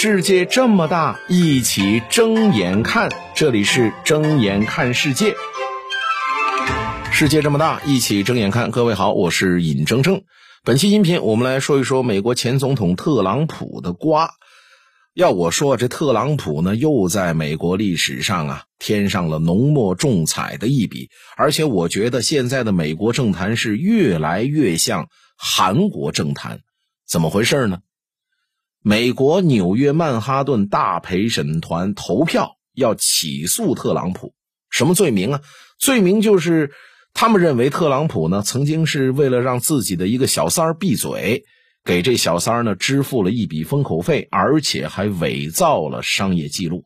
世界这么大，一起睁眼看。这里是睁眼看世界。世界这么大，一起睁眼看。各位好，我是尹铮铮。本期音频，我们来说一说美国前总统特朗普的瓜。要我说，这特朗普呢，又在美国历史上啊添上了浓墨重彩的一笔。而且，我觉得现在的美国政坛是越来越像韩国政坛。怎么回事呢？美国纽约曼哈顿大陪审团投票要起诉特朗普，什么罪名啊？罪名就是他们认为特朗普呢曾经是为了让自己的一个小三儿闭嘴，给这小三儿呢支付了一笔封口费，而且还伪造了商业记录。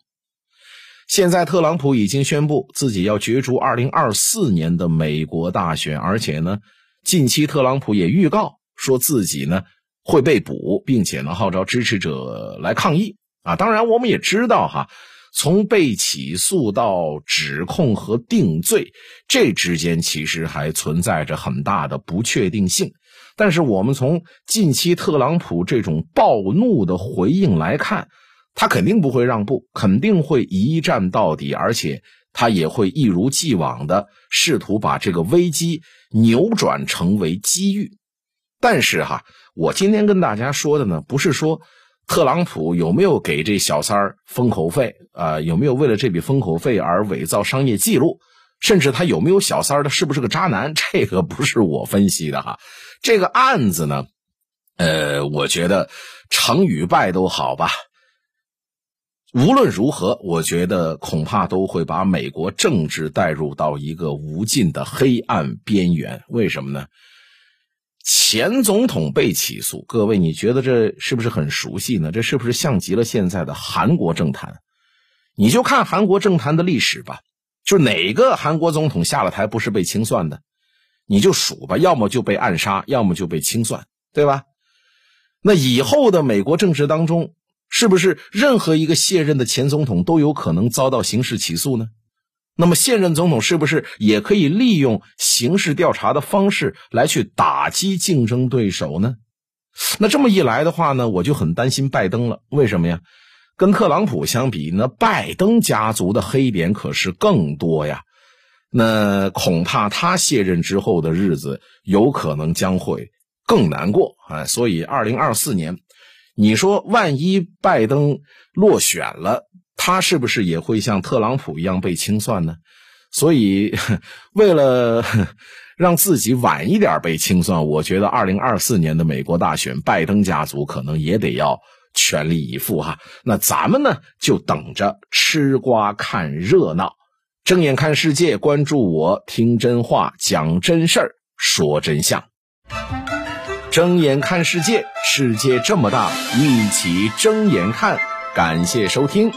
现在特朗普已经宣布自己要角逐二零二四年的美国大选，而且呢，近期特朗普也预告说自己呢。会被捕，并且呢号召支持者来抗议啊！当然，我们也知道哈，从被起诉到指控和定罪，这之间其实还存在着很大的不确定性。但是，我们从近期特朗普这种暴怒的回应来看，他肯定不会让步，肯定会一战到底，而且他也会一如既往的试图把这个危机扭转成为机遇。但是哈。我今天跟大家说的呢，不是说特朗普有没有给这小三儿封口费啊，有没有为了这笔封口费而伪造商业记录，甚至他有没有小三儿，他是不是个渣男？这个不是我分析的哈。这个案子呢，呃，我觉得成与败都好吧。无论如何，我觉得恐怕都会把美国政治带入到一个无尽的黑暗边缘。为什么呢？前总统被起诉，各位，你觉得这是不是很熟悉呢？这是不是像极了现在的韩国政坛？你就看韩国政坛的历史吧，就哪个韩国总统下了台不是被清算的？你就数吧，要么就被暗杀，要么就被清算，对吧？那以后的美国政治当中，是不是任何一个卸任的前总统都有可能遭到刑事起诉呢？那么现任总统是不是也可以利用刑事调查的方式来去打击竞争对手呢？那这么一来的话呢，我就很担心拜登了。为什么呀？跟特朗普相比，那拜登家族的黑点可是更多呀。那恐怕他卸任之后的日子有可能将会更难过啊。所以，二零二四年，你说万一拜登落选了？他是不是也会像特朗普一样被清算呢？所以，为了 让自己晚一点被清算，我觉得二零二四年的美国大选，拜登家族可能也得要全力以赴哈。那咱们呢，就等着吃瓜看热闹，睁眼看世界，关注我，听真话，讲真事儿，说真相。睁眼看世界，世界这么大，一起睁眼看。感谢收听。